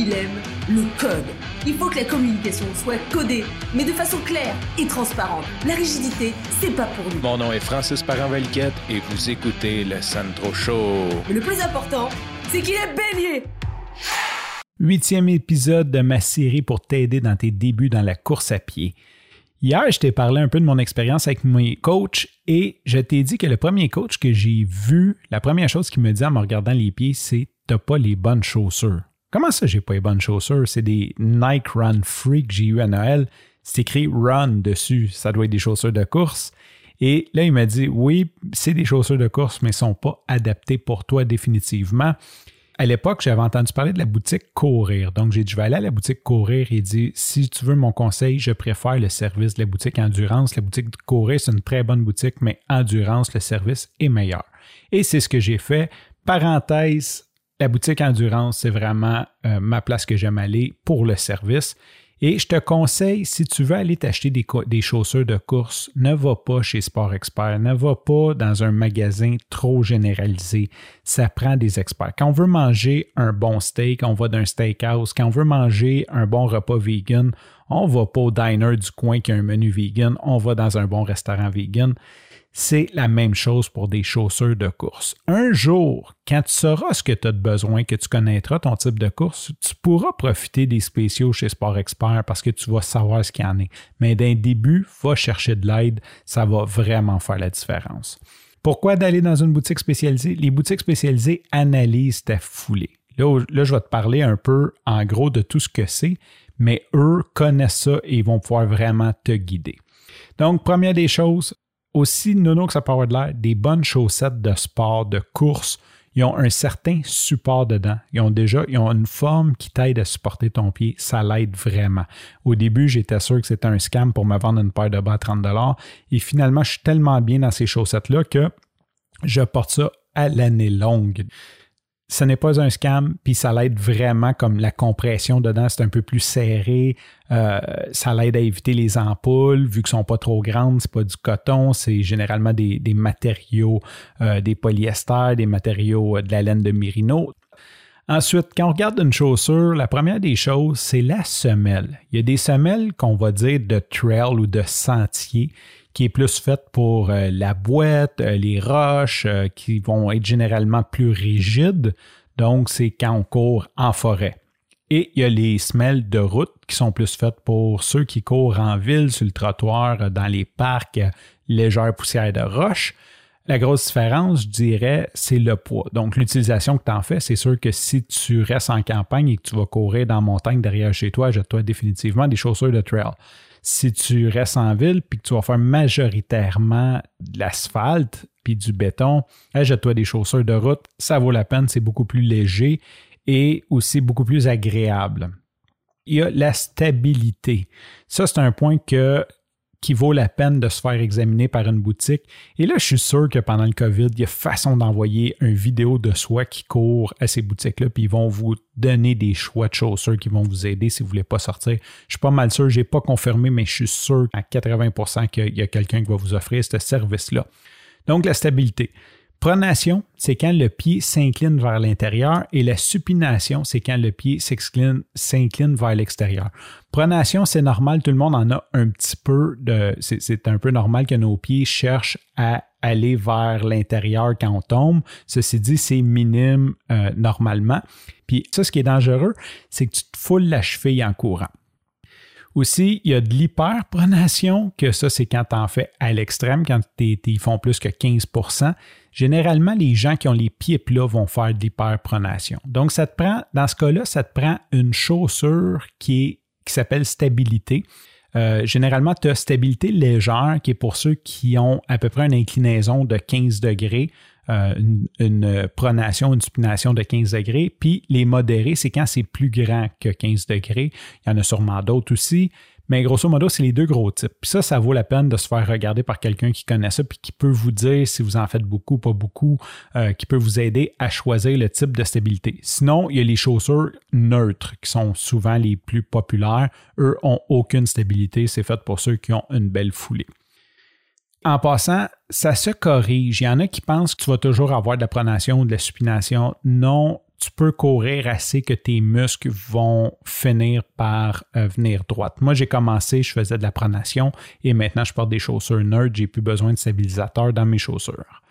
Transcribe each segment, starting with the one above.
il aime le code. Il faut que la communication soit codée, mais de façon claire et transparente. La rigidité, c'est pas pour nous. Mon nom est Francis Parent-Valquette et vous écoutez le Sandro Show. Mais le plus important, c'est qu'il est bélier. Huitième épisode de ma série pour t'aider dans tes débuts dans la course à pied. Hier, je t'ai parlé un peu de mon expérience avec mes coachs et je t'ai dit que le premier coach que j'ai vu, la première chose qu'il me dit en me regardant les pieds, c'est T'as pas les bonnes chaussures. Comment ça, j'ai pas les bonnes chaussures? C'est des Nike Run Free que j'ai eu à Noël. C'est écrit Run dessus. Ça doit être des chaussures de course. Et là, il m'a dit Oui, c'est des chaussures de course, mais ne sont pas adaptées pour toi définitivement à l'époque, j'avais entendu parler de la boutique Courir. Donc, j'ai dit, je vais aller à la boutique Courir et dit, si tu veux mon conseil, je préfère le service de la boutique Endurance. La boutique Courir, c'est une très bonne boutique, mais Endurance, le service est meilleur. Et c'est ce que j'ai fait. Parenthèse, la boutique Endurance, c'est vraiment euh, ma place que j'aime aller pour le service. Et je te conseille, si tu veux aller t'acheter des, chaussures de course, ne va pas chez Sport Expert, ne va pas dans un magasin trop généralisé. Ça prend des experts. Quand on veut manger un bon steak, on va d'un steakhouse. Quand on veut manger un bon repas vegan, on va pas au diner du coin qui a un menu vegan, on va dans un bon restaurant vegan. C'est la même chose pour des chaussures de course. Un jour, quand tu sauras ce que tu as de besoin, que tu connaîtras ton type de course, tu pourras profiter des spéciaux chez Sport Expert parce que tu vas savoir ce qu'il y en est. Mais d'un début, va chercher de l'aide, ça va vraiment faire la différence. Pourquoi d'aller dans une boutique spécialisée? Les boutiques spécialisées analysent ta foulée. Là, là, je vais te parler un peu en gros de tout ce que c'est, mais eux connaissent ça et vont pouvoir vraiment te guider. Donc, première des choses, aussi nono que ça peut avoir de l'air, des bonnes chaussettes de sport, de course, ils ont un certain support dedans. Ils ont déjà ont une forme qui t'aide à supporter ton pied. Ça l'aide vraiment. Au début, j'étais sûr que c'était un scam pour me vendre une paire de bas à 30 Et finalement, je suis tellement bien dans ces chaussettes-là que je porte ça à l'année longue ce n'est pas un scam, puis ça l'aide vraiment comme la compression dedans, c'est un peu plus serré. Euh, ça l'aide à éviter les ampoules, vu qu'elles sont pas trop grandes, c'est pas du coton, c'est généralement des, matériaux, euh, des polyesters, des matériaux euh, de la laine de mérino. Ensuite, quand on regarde une chaussure, la première des choses, c'est la semelle. Il y a des semelles qu'on va dire de trail ou de sentier qui est plus faite pour euh, la boîte, euh, les roches, euh, qui vont être généralement plus rigides. Donc, c'est quand on court en forêt. Et il y a les semelles de route qui sont plus faites pour ceux qui courent en ville, sur le trottoir, dans les parcs, légère poussière de roche. La grosse différence, je dirais, c'est le poids. Donc, l'utilisation que tu en fais, c'est sûr que si tu restes en campagne et que tu vas courir dans la montagne derrière chez toi, jette-toi définitivement des chaussures de trail. Si tu restes en ville puis que tu vas faire majoritairement de l'asphalte puis du béton, jette-toi des chaussures de route, ça vaut la peine, c'est beaucoup plus léger et aussi beaucoup plus agréable. Il y a la stabilité. Ça, c'est un point que qui vaut la peine de se faire examiner par une boutique. Et là, je suis sûr que pendant le COVID, il y a façon d'envoyer une vidéo de soi qui court à ces boutiques-là, puis ils vont vous donner des choix de chaussures qui vont vous aider si vous ne voulez pas sortir. Je suis pas mal sûr, je n'ai pas confirmé, mais je suis sûr à 80% qu'il y a quelqu'un qui va vous offrir ce service-là. Donc, la stabilité. Pronation, c'est quand le pied s'incline vers l'intérieur et la supination, c'est quand le pied s'incline vers l'extérieur. Pronation, c'est normal, tout le monde en a un petit peu de. C'est un peu normal que nos pieds cherchent à aller vers l'intérieur quand on tombe. Ceci dit, c'est minime euh, normalement. Puis ça, ce qui est dangereux, c'est que tu te foules la cheville en courant. Aussi, il y a de l'hyperpronation, que ça, c'est quand tu en fais à l'extrême, quand ils font plus que 15 Généralement, les gens qui ont les pieds plats vont faire de l'hyperpronation. Donc, ça te prend, dans ce cas-là, ça te prend une chaussure qui, s'appelle stabilité. Euh, généralement, tu as stabilité légère, qui est pour ceux qui ont à peu près une inclinaison de 15 degrés, euh, une, pronation, une supination de 15 degrés. Puis les modérés, c'est quand c'est plus grand que 15 degrés. Il y en a sûrement d'autres aussi. Mais grosso modo, c'est les deux gros types. Puis ça, ça vaut la peine de se faire regarder par quelqu'un qui connaît ça, puis qui peut vous dire si vous en faites beaucoup, pas beaucoup, euh, qui peut vous aider à choisir le type de stabilité. Sinon, il y a les chaussures neutres qui sont souvent les plus populaires. Eux ont aucune stabilité. C'est fait pour ceux qui ont une belle foulée. En passant, ça se corrige. Il y en a qui pensent que tu vas toujours avoir de la pronation ou de la supination. Non, tu peux courir assez que tes muscles vont finir par euh, venir droite. Moi, j'ai commencé, je faisais de la pronation et maintenant je porte des chaussures nerd, j'ai plus besoin de stabilisateur dans mes chaussures.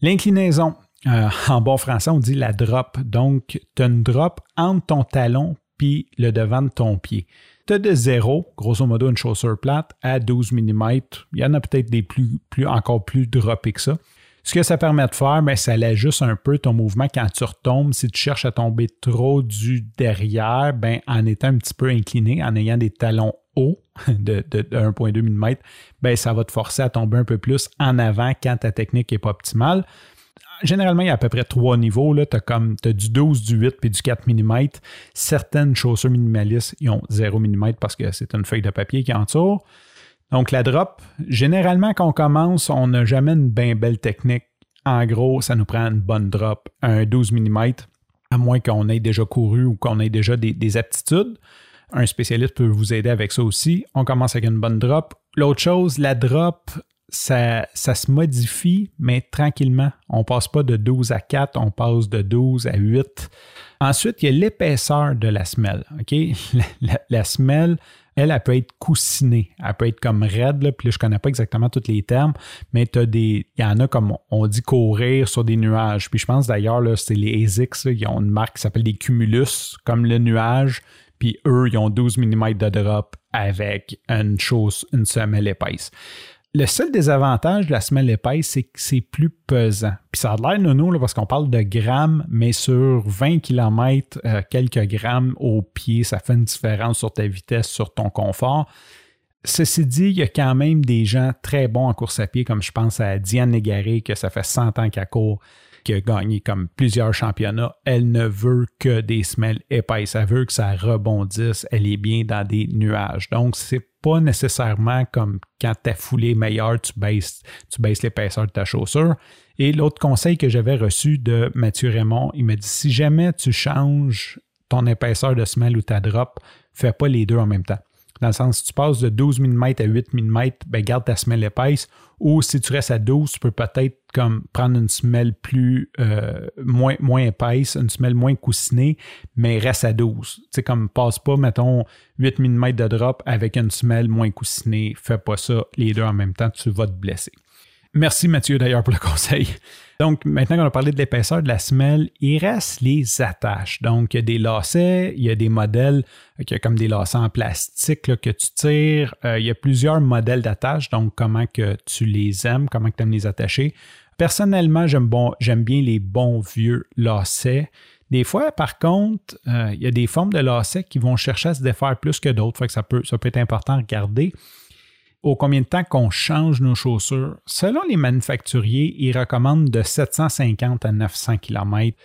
L'inclinaison, euh, en bon français, on dit la drop. Donc, tu as une drop entre ton talon puis le devant de ton pied. Tu as de 0, grosso modo une chaussure plate, à 12 mm. Il y en a peut-être des plus, plus, encore plus droppés que ça. Ce que ça permet de faire, ben, ça l'ajuste un peu ton mouvement quand tu retombes. Si tu cherches à tomber trop du derrière, ben, en étant un petit peu incliné, en ayant des talons hauts de, 1,2 mm, ben, ça va te forcer à tomber un peu plus en avant quand ta technique n'est pas optimale. Généralement, il y a à peu près trois niveaux. Tu as, du 12, du 8 puis du 4 mm. Certaines chaussures minimalistes, ont 0 mm parce que c'est une feuille de papier qui entoure. Donc, la drop, généralement, quand on commence, on n'a jamais une bien belle technique. En gros, ça nous prend une bonne drop, un 12 mm, à moins qu'on ait déjà couru ou qu'on ait déjà des, aptitudes. Un spécialiste peut vous aider avec ça aussi. On commence avec une bonne drop. L'autre chose, la drop, ça, ça, se modifie, mais tranquillement. On ne passe pas de 12 à 4, on passe de 12 à 8. Ensuite, il y a l'épaisseur de la semelle. OK? la semelle, elle, elle peut être coussinée. Elle peut être comme raide, là, puis là, je connais pas exactement tous les termes, mais tu des. Il y en a comme on dit courir sur des nuages. Puis je pense d'ailleurs, là, c'est les ASICS, ils ont une marque qui s'appelle des Cumulus, comme le nuage. Puis eux, ils ont 12 mm de drop avec une chose, une semelle épaisse. Le seul désavantage de la semelle épaisse, c'est que c'est plus pesant. Puis ça a l'air nono parce qu'on parle de grammes, mais sur 20 km, euh, quelques grammes au pied, ça fait une différence sur ta vitesse, sur ton confort. Ceci dit, il y a quand même des gens très bons en course à pied, comme je pense à Diane Négaré, que ça fait 100 ans qu'elle court, qui a gagné comme plusieurs championnats. Elle ne veut que des semelles épaisses. Elle veut que ça rebondisse. Elle est bien dans des nuages. Donc, c'est pas nécessairement comme quand ta foulée est meilleure, tu baisses, tu baisses l'épaisseur de ta chaussure. Et l'autre conseil que j'avais reçu de Mathieu Raymond, il m'a dit si jamais tu changes ton épaisseur de semelle ou ta drop, fais pas les deux en même temps. Dans le sens, si tu passes de 12 mm à 8 mm, ben garde ta semelle épaisse. Ou si tu restes à 12, tu peux peut-être comme prendre une semelle plus euh, moins, moins épaisse, une semelle moins coussinée, mais reste à 12. Tu sais, comme passe pas, mettons, 8 mm de drop avec une semelle moins coussinée. Fais pas ça les deux en même temps, tu vas te blesser. Merci Mathieu d'ailleurs pour le conseil. Donc, maintenant qu'on a parlé de l'épaisseur de la semelle, il reste les attaches. Donc, il y a des lacets, il y a des modèles qui comme des lacets en plastique que tu tires. Euh, il y a plusieurs modèles d'attaches, donc comment que tu les aimes, comment tu aimes les attacher. Personnellement, j'aime bon, bien les bons vieux lacets. Des fois, par contre, euh, il y a des formes de lacets qui vont chercher à se défaire plus que d'autres, que ça peut, ça peut être important à regarder au combien de temps qu'on change nos chaussures, selon les manufacturiers, ils recommandent de 750 à 900 km.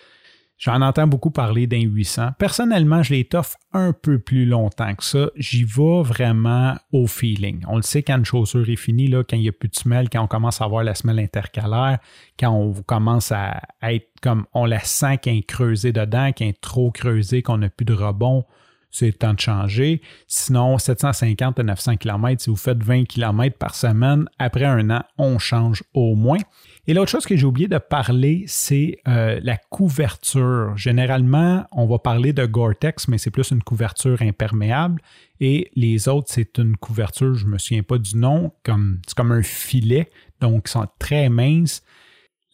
J'en entends beaucoup parler d'un 800. Personnellement, je l'étoffe un peu plus longtemps que ça. J'y vais vraiment au feeling. On le sait quand une chaussure est finie, quand il n'y a plus de semelle, quand on commence à avoir la semelle intercalaire, quand on commence à être comme on la sent qu'elle est creusée dedans, qu'elle est trop creusée, qu'on n'a plus de rebond c'est le temps de changer. Sinon, 750 à 900 km, si vous faites 20 km par semaine, après un an, on change au moins. Et l'autre chose que j'ai oublié de parler, c'est euh, la couverture. Généralement, on va parler de Gore-Tex, mais c'est plus une couverture imperméable. Et les autres, c'est une couverture, je ne me souviens pas du nom, comme, c'est comme un filet, donc ils sont très minces.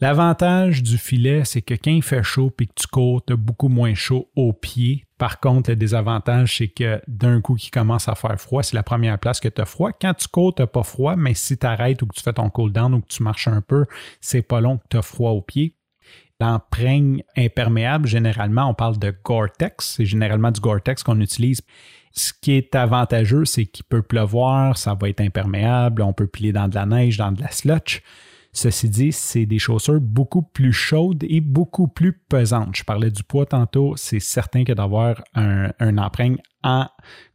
L'avantage du filet, c'est que quand il fait chaud et que tu cours, tu as beaucoup moins chaud aux pieds. Par contre, le désavantage, c'est que d'un coup qui commence à faire froid, c'est la première place que tu as froid. Quand tu cours, tu n'as pas froid, mais si tu arrêtes ou que tu fais ton cool down ou que tu marches un peu, c'est pas long que tu as froid aux pieds. L'empreigne imperméable, généralement, on parle de Gore-Tex. C'est généralement du Gore-Tex qu'on utilise. Ce qui est avantageux, c'est qu'il peut pleuvoir, ça va être imperméable, on peut plier dans de la neige, dans de la slotch. Ceci dit, c'est des chaussures beaucoup plus chaudes et beaucoup plus pesantes. Je parlais du poids tantôt. C'est certain que d'avoir un, un emprunt en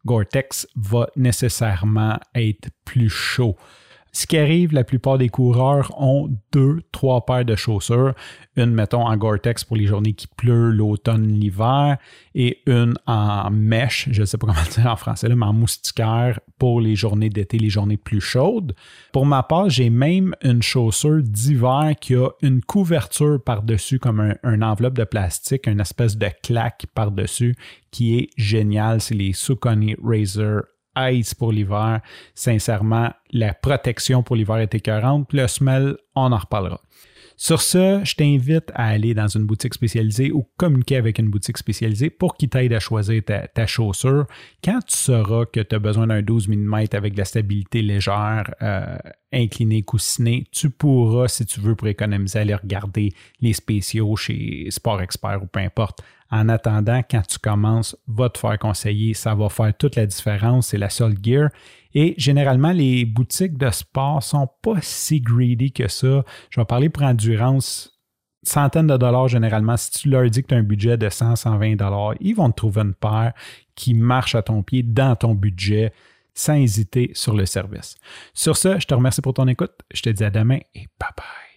Gore-Tex va nécessairement être plus chaud. Ce qui arrive, la plupart des coureurs ont deux, trois paires de chaussures. Une, mettons, en Gore-Tex pour les journées qui pleut, l'automne, l'hiver, et une en mèche, je ne sais pas comment dire en français, mais en moustiquaire pour les journées d'été, les journées plus chaudes. Pour ma part, j'ai même une chaussure d'hiver qui a une couverture par-dessus, comme un, un, enveloppe de plastique, une espèce de claque par-dessus, qui est géniale. C'est les Saucony Razor Ice pour l'hiver. Sincèrement, la protection pour l'hiver est écœurante. Le smell, on en reparlera. Sur ce, je t'invite à aller dans une boutique spécialisée ou communiquer avec une boutique spécialisée pour qu'ils t'aident à choisir ta, chaussure. Quand tu sauras que tu as besoin d'un 12 mm avec de la stabilité légère, euh, inclinée, coussinée, tu pourras, si tu veux, pour économiser, aller regarder les spéciaux chez Sport Expert ou peu importe. En attendant, quand tu commences, va te faire conseiller. Ça va faire toute la différence. C'est la seule gear. Et généralement, les boutiques de sport sont pas si greedy que ça. Je vais parler pour endurance. Centaines de dollars généralement. Si tu leur dis que tu as un budget de 100, 120 dollars, ils vont te trouver une paire qui marche à ton pied dans ton budget sans hésiter sur le service. Sur ce, je te remercie pour ton écoute. Je te dis à demain et bye bye.